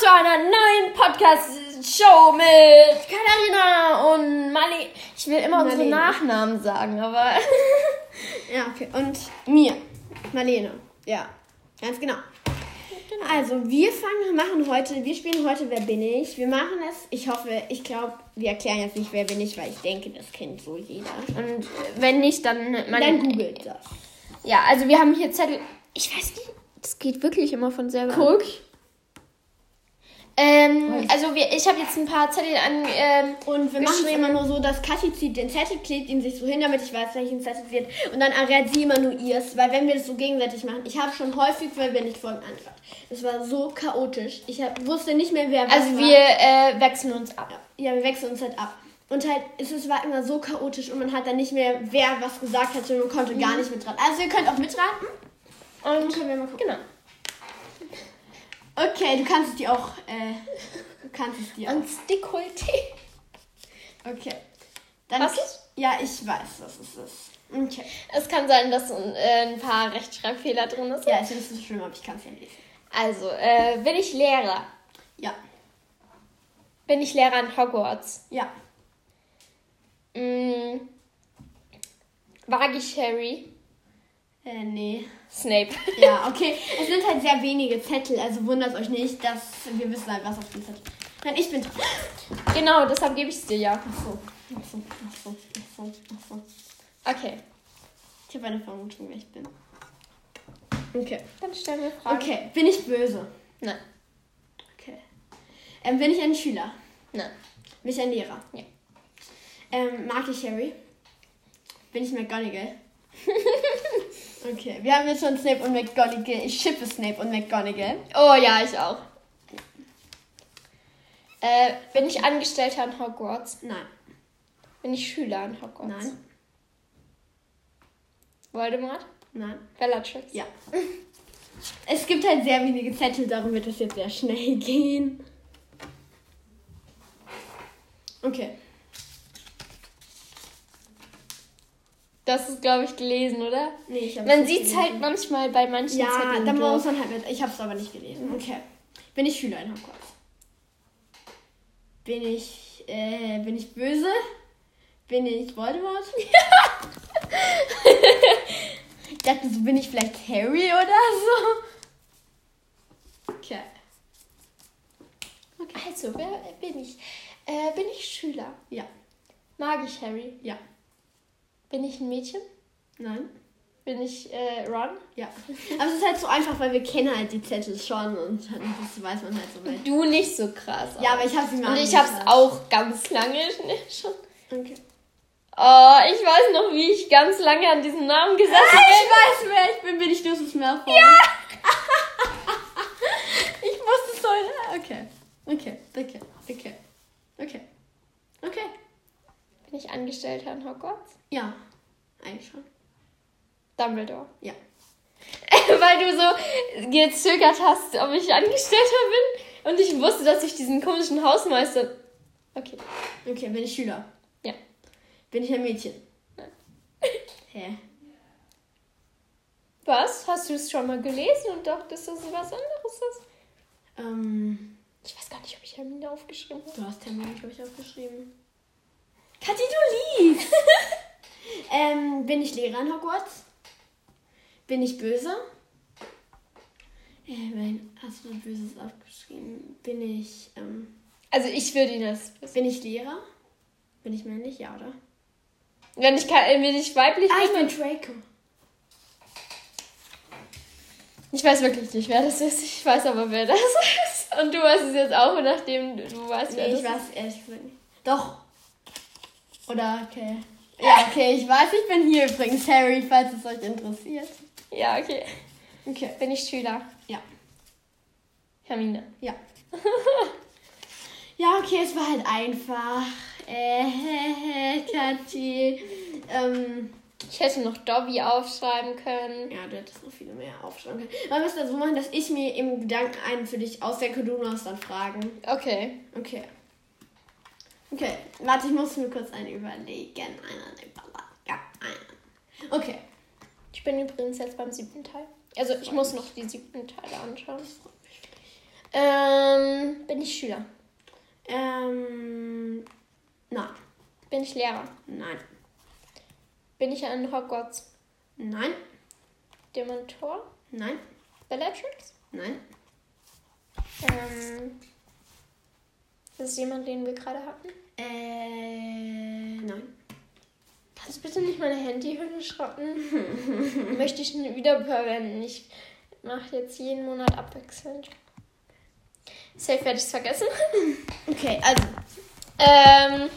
zu einer neuen Podcast-Show mit Katharina und Mali. Ich will immer unsere. Nachnamen sagen, aber. Ja, okay. Und mir. Marlene. Ja, ganz genau. Also, wir fangen, machen heute, wir spielen heute Wer bin ich? Wir machen es, ich hoffe, ich glaube, wir erklären jetzt nicht Wer bin ich, weil ich denke, das kennt so jeder. Und wenn nicht, dann. Man, Dann googelt das. Ja, also wir haben hier Zettel. Ich weiß nicht, das geht wirklich immer von selber. an. Ähm, also wir, ich habe jetzt ein paar Zettel an. Ähm, Und wir machen es immer nur so, dass Kathi zieht den Zettel, klebt ihn sich so hin, damit ich weiß, welchen Zettel es wird. Und dann errät sie immer nur ihrs, weil wenn wir das so gegenseitig machen, ich habe schon häufig, weil wir nicht folgen angehört. Es war so chaotisch. Ich hab, wusste nicht mehr, wer was Also wir äh, wechseln uns ab. Ja, wir wechseln uns halt ab. Und halt, es ist- war immer so chaotisch und man hat dann nicht mehr, wer was gesagt hat, und man konnte gar nicht mitraten. Also ihr könnt auch mitraten. Und können wir mal gucken. genau. Okay, du kannst es dir auch, äh, du kannst es dir auch. Und Dekolleté. Okay. Dann, Was ist? Ja, ich weiß, was es ist. Okay. Es kann sein, dass äh, ein paar Rechtschreibfehler drin sind. Ja, ist nicht so schlimm, aber ich kann es ja lesen. Also, äh, bin ich Lehrer? Ja, Bin ich Lehrer in Hogwarts? ja, Mm, wage ich Harry? Äh, nee. Snape. Ja, okay. Es sind halt sehr wenige Zettel, also wundert euch nicht, dass wir wissen halt, was auf dem Zettel Nein, ich bin dran. genau, deshalb gebe ich es dir ja. Ach so, ach so, ach so, ach so, ach so. Okay, Ich habe eine Vermutung, wer ich bin. Okay. dann stellen wir Fragen. Okay, bin ich böse? Nein, Okay. Ähm, bin ich ein Schüler? nein, Bin ich ein Lehrer? Ja. Ähm, mag ich Harry? Bin ich McGonagall? okay, wir haben jetzt schon Snape und McGonagall. Ich schippe Snape und McGonagall. Oh ja, ich auch. Äh, bin ich Angestellter in Hogwarts? Nein. Bin ich Schüler in Hogwarts? Nein. Voldemort? Nein. Bellatrix? Ja. Es gibt halt sehr wenige Zettel, darum wird es jetzt sehr schnell gehen. Okay. Das ist, glaube ich, gelesen, oder? Nee, ich hab's Man nicht sieht es halt manchmal bei manchen Ja, Zetteln. da durch. muss man halt mit. Ich habe es aber nicht gelesen. Okay. Bin ich Schüler in Hogwarts? Bin ich, äh, bin ich böse? Bin ich Voldemort? ich dachte, so bin ich vielleicht Harry oder so. Okay. Also, wer bin ich? Äh, bin ich Schüler? Ja. Mag ich Harry? Ja. Bin ich ein Mädchen? Nein. Bin ich äh, Ron? Ja. Aber es ist halt so einfach, weil wir kennen halt die Zettel schon und dann das weiß man halt so weit. Du nicht so krass. Ja, aber ich habe sie mal Und ich hab's angeschaut. auch ganz lange schon. Okay. Oh, ich weiß noch, wie ich ganz lange an diesem Namen gesessen Ah, bin. ich weiß, wer ich bin. Bin ich Lucius Malfoy? Ja! ich wusste es heute. Okay. Okay, okay, okay. Okay. Okay. Bin ich Angestellter in Hogwarts? Ja, eigentlich schon. Dumbledore. Ja. Weil du so gezögert hast, ob ich Angestellter bin. Und ich wusste, dass ich diesen komischen Hausmeister. Okay. Okay, bin ich Schüler? Ja. Bin ich ein Mädchen? Nein. Hä? Was? Hast du es schon mal gelesen und dachtest, dass es was anderes ist? Ähm, Ich weiß gar nicht, ob ich Hermine aufgeschrieben habe. du hast Termin, glaube ich, aufgeschrieben. Kathi, du liest! ähm, bin ich Lehrer in Hogwarts? Bin ich böse? Äh, mein, hast du Böses aufgeschrieben? Bin ich, ähm, Also ich würde ihn das wissen. bin ich Lehrer? Bin ich männlich? Ja, oder? Wenn ich, kann, wenn ich weiblich Ah, ich bin. bin Draco. Ich weiß wirklich nicht, wer das ist. Ich weiß aber, wer das ist. Und du weißt es jetzt auch, nachdem du weißt, wer Nee, das ich ist. weiß ehrlich gesagt nicht. Doch. Oder, okay. Ja, okay, ich weiß, ich bin hier übrigens Harry, falls es euch interessiert. Ja, okay. Okay. Bin ich Schüler? Ja. Hermine. Ja. ja, okay, es war halt einfach. Äh, Kathi. Ähm, Ich hätte noch Dobby aufschreiben können. ja, du hättest noch viele mehr aufschreiben können. Wir müssen das so machen, dass ich mir im Gedanken einen für dich ausdenke und du musst dann fragen. Okay. Okay. Okay, warte, ich muss mir kurz einen überlegen. Einen überlegen. Ja, einen. Okay. Ich bin übrigens jetzt beim siebten Teil. Also ich muss noch die siebten Teile anschauen. Ähm, Bin ich Schüler? Ähm, nein. Bin ich Lehrer? Nein. Bin ich an Hogwarts? Nein. Dementor? Nein. Bellatrix? Nein. Ähm, das ist jemand, den wir gerade hatten. Äh, nein. Kannst du bitte nicht meine Handyhülle schrotten? Möchte ich wieder verwenden. Ich mache jetzt jeden Monat abwechselnd. Safe werde ich es vergessen. Okay, also. Ähm.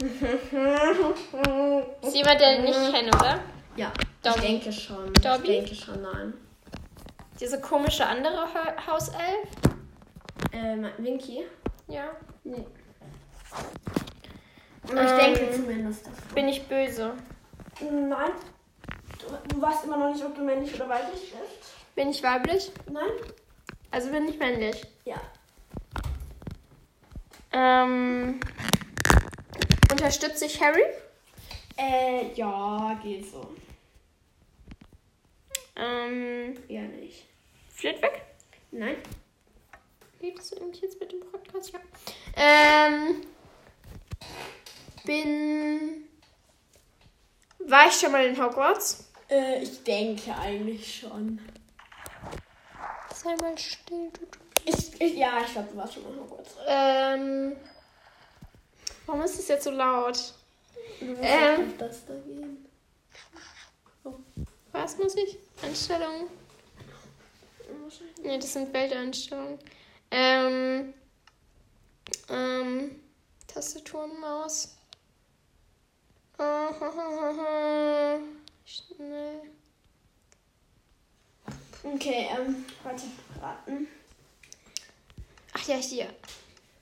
Ist jemand, den ich nicht kenne, oder? Ja. Dobby. Ich denke schon. Dobby? Ich denke schon, nein. Diese komische andere Ha- Hauself? Ähm, Winky? Ja. Nee. Ähm, ich denke zumindest das. Bin ich böse? Nein. Du, du weißt immer noch nicht, ob du männlich oder weiblich bist. Bin ich weiblich? Nein? Also bin ich männlich. Ja. Ähm. Unterstütze ich Harry? Äh, ja, geht so. Ähm. Ja, nicht. Flitwick? Nein? Lebst du eigentlich jetzt mit dem Podcast? Ja. Ähm. Bin. War ich schon mal in Hogwarts? Äh, ich denke eigentlich schon. Sei mal still, du. du. Ich, ich, ja, ich glaube, du warst schon mal in Hogwarts. Ähm. Warum ist es jetzt so laut? Ähm. das. Was muss ich? Einstellungen? Ne, das sind Welteinstellungen. Ähm. Ähm. Tastatur und Maus. Ah, Schnell. Okay, ähm, warte, raten. Ach ja, hier.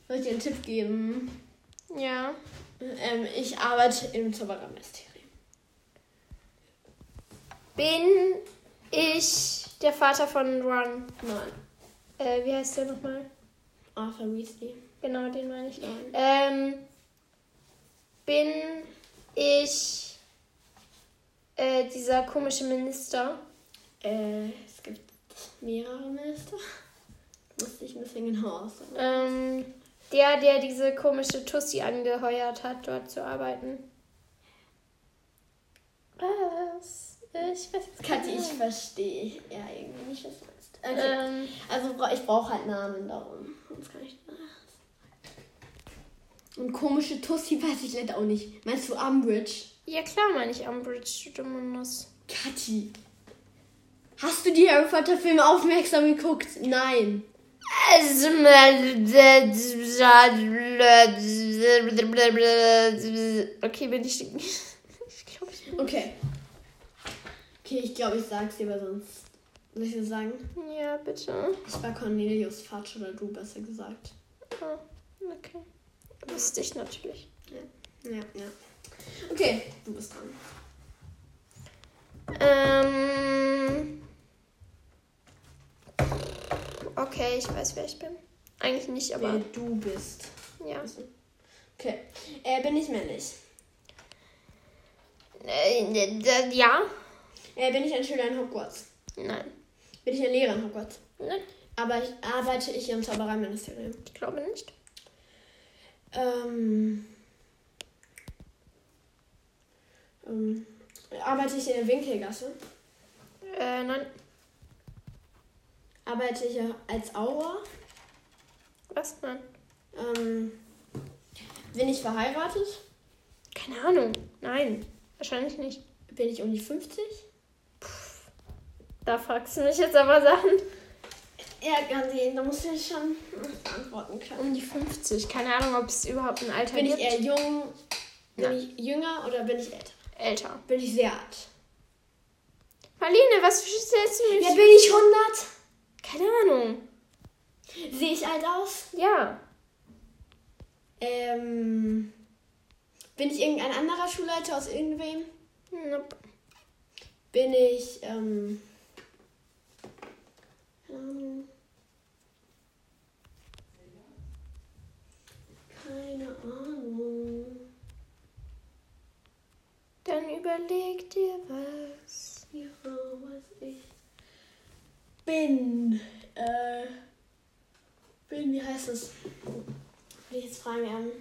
Soll ich dir einen Tipp geben? Ja. Ähm, ich arbeite im Zauberermysterium. Bin ich der Vater von Ron? Nein. Äh, wie heißt der nochmal? Arthur Weasley. Genau, den meine ich. Nein. Ähm, bin ich äh, dieser komische Minister? Äh, es gibt mehrere Minister. Musste ich ein bisschen genau aussagen. Ähm, der, der diese komische Tussi angeheuert hat, dort zu arbeiten. Was? Ich weiß jetzt Kathi, ich verstehe ja irgendwie nicht, was du meinst. Okay. Ähm, Also ich brauche halt Namen darum. Sonst kann ich Und komische Tussi weiß ich leider auch nicht. Meinst du Umbridge? ja klar meine ich Umbridge, du dumme Nuss. Kathi. Hast du die Harry Potter Filme aufmerksam geguckt? Nein. Okay, bin ich. Ich glaube, ich bin. Okay. Okay, ich glaube, ich sag's dir, weil sonst. Soll ich dir sagen? Ja, bitte. Ich war Cornelius Fatsch oder du, besser gesagt. Ah, okay. Wusste ich natürlich. Ja, ja. Okay, du bist dran. Ähm. Okay, ich weiß, wer ich bin. Eigentlich nicht, Wer aber du bist. ja. Okay. Äh, bin ich männlich? Äh, ja? Äh, bin ich ein Schüler in Hogwarts? Nein. Bin ich ein Lehrer in Hogwarts? Nein, Aber ich arbeite ich im Zaubereiministerium. ich glaube nicht. Ähm, ähm, arbeite ich in der Winkelgasse? Äh, nein. Arbeite ich als Aura? Was? Nein. Ähm, bin ich verheiratet? Keine Ahnung. Nein. Wahrscheinlich nicht. Bin ich um die 50? Da fragst du mich jetzt aber Sachen. Ja, Gandhi, da musst du ja schon antworten können. Um die 50. Keine Ahnung, ob es überhaupt ein Alter Bin ich gibt. eher jung? Bin Ja. ich jünger oder bin ich älter? Älter. Bin ich sehr alt? Marlene, was stellst du mir? Ja, bin ich 100? Keine Ahnung. Sehe ich alt aus? Ja. Ähm, bin ich irgendein anderer Schulleiter aus irgendwem? Nope. Bin ich, ähm, ähm, keine Ahnung. Dann überleg dir was. Ja, was ich bin. heißt es? Will ich jetzt fragen, ähm,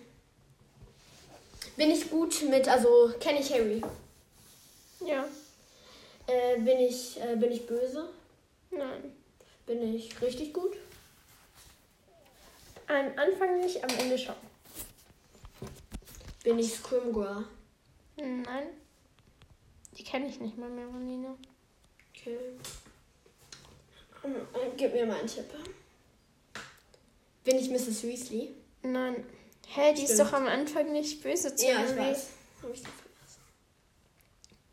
bin ich gut mit, also kenne ich Harry? Ja. Äh, bin ich, äh, bin ich böse? Nein. Bin ich richtig gut? Am Anfang nicht, am Ende schon. Bin ich Scrimgore? Nein. Die kenne ich nicht mal mehr, Marlene. Okay. Ähm, äh, Gib mir mal einen Tipp. Bin ich Mrs. Weasley? Nein. Hä, die ist Stimmt. doch am Anfang nicht böse zu Ja, ich weiß. Hab ich vergessen.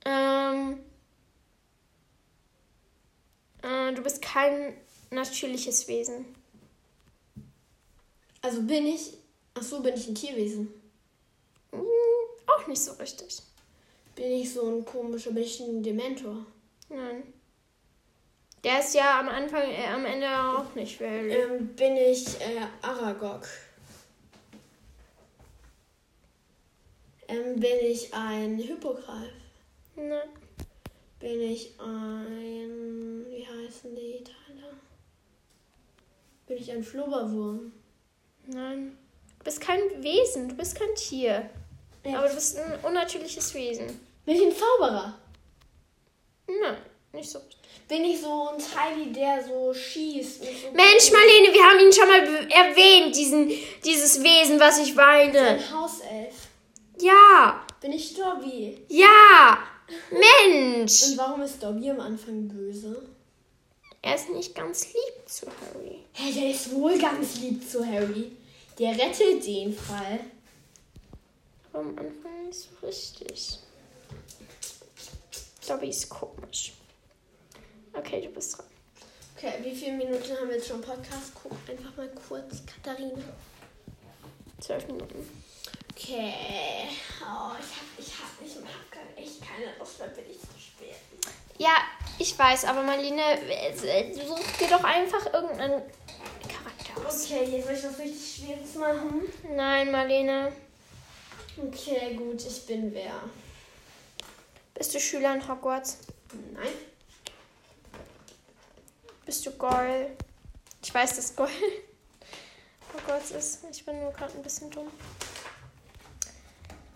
Ähm. Äh, du bist kein natürliches Wesen. Also bin ich. Ach so, bin ich ein Tierwesen? Hm, auch nicht so richtig. Bin ich so ein komischer, bin ich ein Dementor? Nein. Der ist ja am Anfang, äh, am Ende auch nicht Harry. Ähm, bin ich äh, Aragog? Ähm, bin ich ein Hippogreif? Nein. Bin ich ein. Wie heißen die Teile? Bin ich ein Flubberwurm? Nein. Du bist kein Wesen, du bist kein Tier. Ja. Aber du bist ein unnatürliches Wesen. Bin ich ein Zauberer? Nein, nicht so. Bin ich so ein Teil, der so schießt? so Mensch, Marlene, wir haben ihn schon mal erwähnt, diesen, dieses Wesen, was ich weine. Ein Hauself. Ja, Bin ich Dobby? ja, Mensch. Und warum ist Dobby am Anfang böse? Er ist nicht ganz lieb zu Harry. Hey, der ist wohl ganz lieb zu Harry. Der rettet den Fall. Aber am Anfang nicht so richtig. Dobby ist komisch. Okay, du bist dran. Okay, wie viele Minuten haben wir jetzt schon Podcast? Guck einfach mal kurz, Katharina. Zwölf Minuten. Okay. Oh, ich hab, ich hab, ich hab echt keine Lust mehr, bin ich zu spät. Ja, ich weiß, aber Marlene, äh, such dir doch einfach irgendeinen Charakter aus. Okay, jetzt soll ich was richtig Schweres machen. Nein, Marlene. Okay, gut, ich bin wer? Bist du Schüler in Hogwarts? Nein. Bist du Goyle? Ich weiß, dass Goyle Hogwarts ist. Ich bin nur gerade ein bisschen dumm.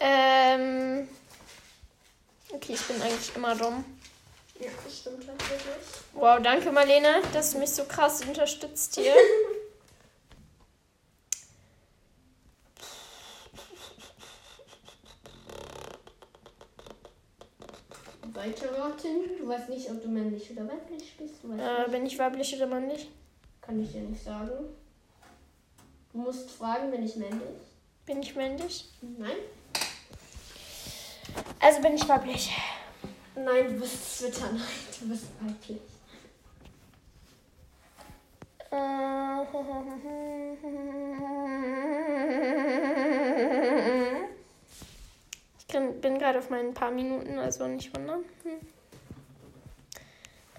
Ähm. Okay, ich bin eigentlich immer dumm. Ja, das stimmt tatsächlich. Wow, danke Marlene, dass du mich so krass unterstützt hier. Weiter raten. Du weißt nicht, ob du männlich oder weiblich bist. Äh, bin ich weiblich oder männlich? Kann ich dir nicht sagen. Du musst fragen, bin ich männlich? Bin ich männlich? Nein. Also bin ich weiblich. Nein, du bist Twitter. Nein, du bist weiblich. Ich bin, bin gerade auf meinen paar Minuten, also nicht wundern. Hm.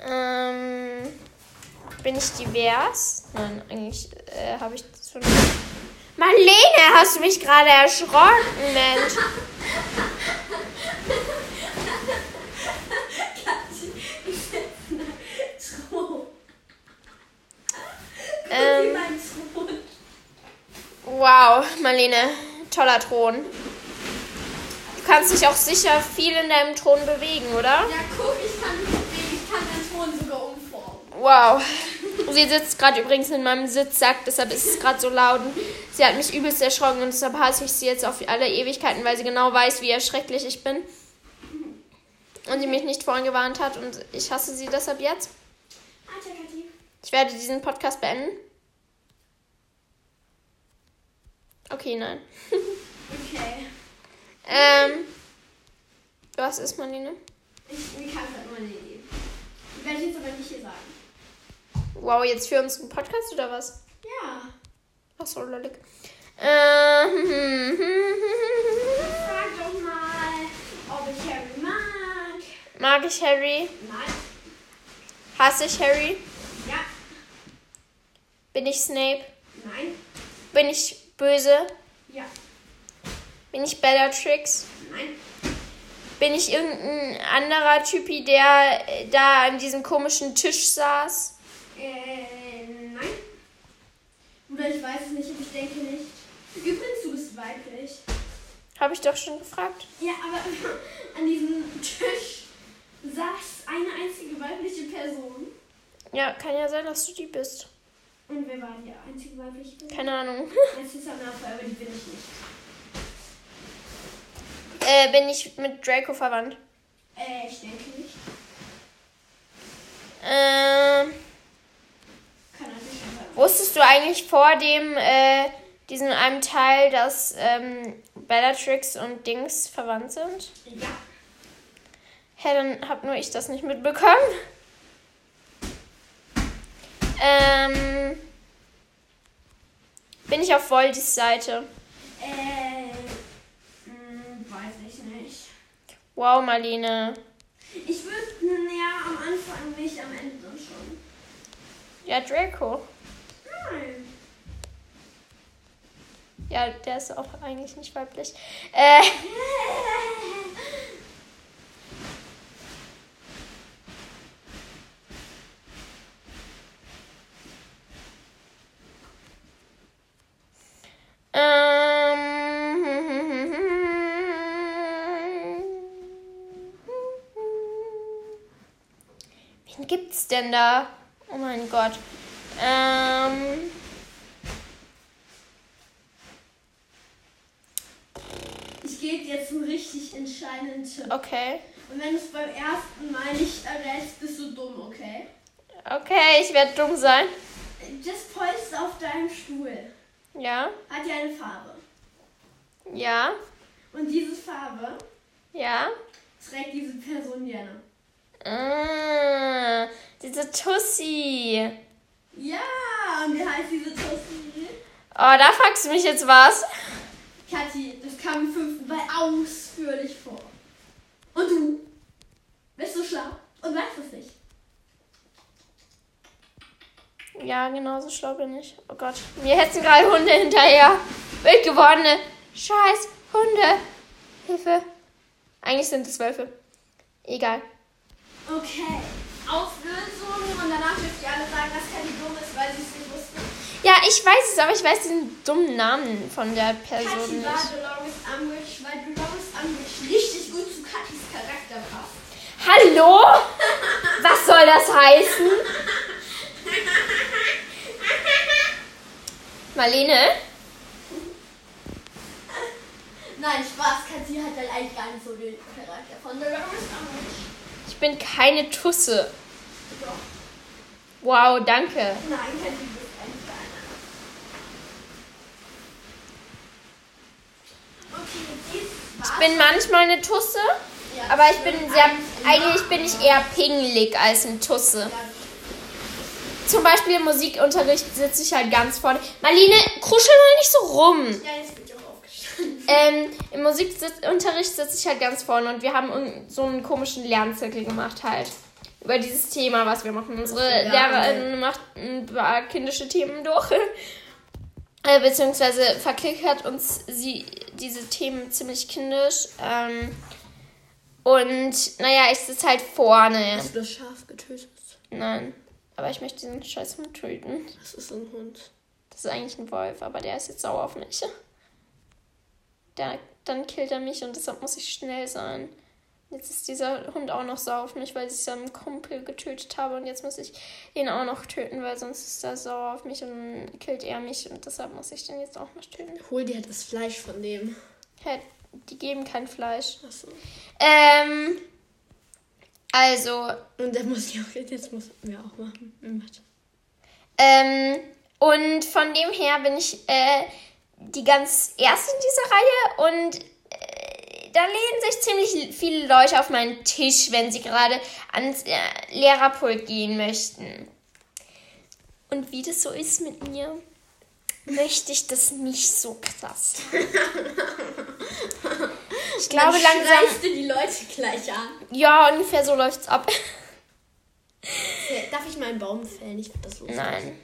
Ähm, bin ich divers? Nein, eigentlich äh, habe ich schon. Marlene, hast du mich gerade erschrocken, Mensch? Ähm, wow, Marlene, toller Thron. Du kannst dich auch sicher viel in deinem Thron bewegen, oder? Ja, guck, ich kann mich bewegen. Ich kann den Thron sogar umformen. Wow. Sie sitzt gerade übrigens in meinem Sitzsack, deshalb ist es gerade so laut. Und sie hat mich übelst erschrocken und deshalb hasse ich sie jetzt auf alle Ewigkeiten, weil sie genau weiß, wie erschrecklich ich bin. Und sie mich nicht vorhin gewarnt hat und ich hasse sie deshalb jetzt. Ich werde diesen Podcast beenden. Okay, nein. Okay. Ähm. Was ist Marlene? Ich, mir kann es halt Idee. Die werde ich jetzt aber nicht hier sagen. Wow, jetzt für uns einen Podcast oder was? Ja. Ach so, lollig. Ähm. Frag doch mal, ob ich Harry mag. Mag ich Harry? Nein. Hasse ich Harry? Ja. Bin ich Snape? Nein. Bin ich böse? Ja. Bin ich Bellatrix? Nein. Bin ich irgendein anderer Typi, der äh, da an diesem komischen Tisch saß? Äh, nein. Oder ich weiß es nicht, aber ich denke nicht. Übrigens, du bist weiblich. Habe ich doch schon gefragt. Ja, aber an diesem Tisch saß eine einzige weibliche Person. Ja, kann ja sein, dass du die bist. Und wer war die einzige weibliche Person? Keine Ahnung. Das ist Anfang, aber die bin ich nicht. Äh, bin ich mit Draco verwandt? Äh, ich denke nicht. Ähm, Kann natürlich sein. wusstest du eigentlich vor dem, äh, diesem einem Teil, dass ähm, Bellatrix und Dings verwandt sind? Ja. Hä, dann hab nur ich das nicht mitbekommen. Ähm, bin ich auf Voldis Seite? Äh, mh, weiß ich nicht. Wow, Marlene. Ich würde, naja, am Anfang nicht, am Ende schon. Ja, Draco. Nein. Ja, der ist auch eigentlich nicht weiblich. Äh, ähm, wen gibt's denn da? Oh mein Gott. Ähm, Ich gebe jetzt einen richtig entscheidenden Tipp. okay. Und wenn du es beim ersten Mal nicht errätst, bist du dumm, okay? Okay, ich werde dumm sein. Das Polster auf deinem Stuhl Ja, hat ja eine Farbe. ja, Und diese Farbe ja. trägt diese Person gerne. Ah, diese Tussi. Ja, und wie heißt diese Tussi? Oh, da fragst du mich jetzt was. Kathi, das kam im fünften Mal ausführlich vor. Und du? Bist du schlau und weißt es nicht? Ja, genau so schlau bin ich. Oh Gott. Mir hetzen gerade Hunde hinterher. Wild gewordene Scheiß Hunde. Hilfe. Eigentlich sind es Wölfe. Egal. Okay. Auflösung und danach dürft ihr alle sagen, dass Kathi dumm ist, weil sie es nicht wusste. Ja, ich weiß es, aber ich weiß den dummen Namen von der Person Kathi war nicht. Dolores Umbridge, weil Dolores Umbridge richtig gut zu Kathis Charakter passt. Hallo? Was soll das heißen? Marlene? Nein, Spaß, Kathi hat halt eigentlich gar nicht so den Charakter von Umbridge. Ich bin keine Tusse. Doch. Wow, danke. Nein, Kathi ist eigentlich einer. Okay, dies war's. Ich bin manchmal eine Tusse, Ja, aber ich bin sehr. Eigentlich bin ich eher pingelig als ein Tusse. Ja, Zum Beispiel im Musikunterricht sitze ich halt ganz vorne. Marlene, kuschel mal nicht so rum. Ja, jetzt bin ich auch aufgestanden. Ähm, Im Musikunterricht sitze ich halt ganz vorne und wir haben so einen komischen Lernzirkel gemacht halt. Über dieses Thema, was wir machen. Unsere Ja, Lehrerin macht ein paar kindische Themen durch. Äh, beziehungsweise verklickert uns sie diese Themen ziemlich kindisch. Ähm, und naja, ich sitze halt vorne. Hast du das Schaf getötet? Nein. Aber ich möchte diesen scheiß Hund töten. Das ist ein Hund. Das ist eigentlich ein Wolf, aber der ist jetzt sauer auf mich. Der, dann killt er mich und deshalb muss ich schnell sein. Jetzt ist dieser Hund auch noch sauer auf mich, weil ich seinen Kumpel getötet habe und jetzt muss ich ihn auch noch töten, weil sonst ist er sauer auf mich und dann killt er mich und deshalb muss ich den jetzt auch noch töten. Hol dir das Fleisch von dem. Hä, die geben kein Fleisch. Achso. Ähm, also, Und der muss ja auch, jetzt muss wir auch machen. Warte. Ähm, und von dem her bin ich äh, die ganz erste in dieser Reihe und äh, da lehnen sich ziemlich viele Leute auf meinen Tisch, wenn sie gerade ans äh, Lehrerpult gehen möchten. Und wie das so ist mit mir, möchte ich das nicht so krass. Ich glaube Dann langsam. du die Leute gleich an. Ja, ungefähr so läuft's ab. Darf ich mal einen Baum fällen? Ich finde das lustig. Nein.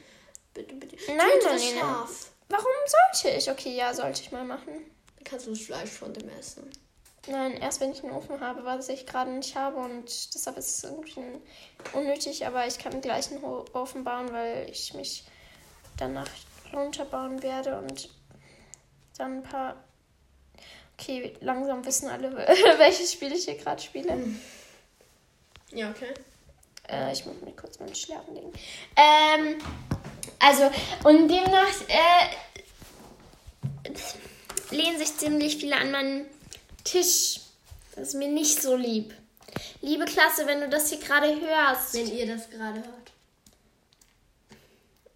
Bitte, bitte. Nein, Marlene. Schaf. Warum sollte ich? Okay, ja, sollte ich mal machen. Dann kannst du das Fleisch von dem essen. Nein, erst wenn ich einen Ofen habe, was ich gerade nicht habe und deshalb ist es irgendwie unnötig, aber ich kann gleich einen Ofen bauen, weil ich mich danach runterbauen werde und dann ein paar. Okay, langsam wissen alle, welches Spiel ich hier gerade spiele. Ja, okay. Äh, ich muss mir kurz meinen Schlafen legen. Ähm, also, und demnach äh, lehnen sich ziemlich viele an meinen Tisch. Das ist mir nicht so lieb. Liebe Klasse, wenn du das hier gerade hörst, Wenn ihr das gerade hört.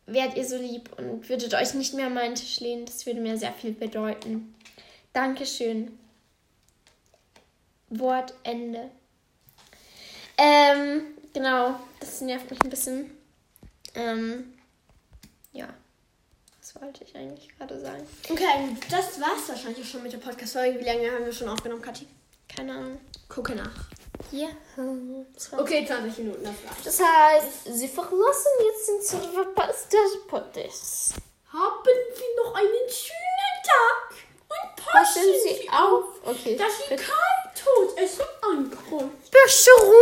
wärt ihr so lieb und würdet euch nicht mehr an meinen Tisch lehnen. Das würde mir sehr viel bedeuten. Dankeschön. Wort Ende. Ähm, genau, das nervt mich ein bisschen. Ähm, ja. Was wollte ich eigentlich gerade sagen? Okay, das war's wahrscheinlich schon mit der Podcast-Folge. Wie lange haben wir schon aufgenommen, Kathi? Keine Ahnung. Gucke nach. Ja. Okay, 20 Minuten, das reicht. Das heißt, sie verlassen jetzt den Server des Podcasts. Haben Sie noch einen schönen Tag Passen passen Sie auf. Okay. dass Sie bitte. kein Todesser ankommt. Bescherung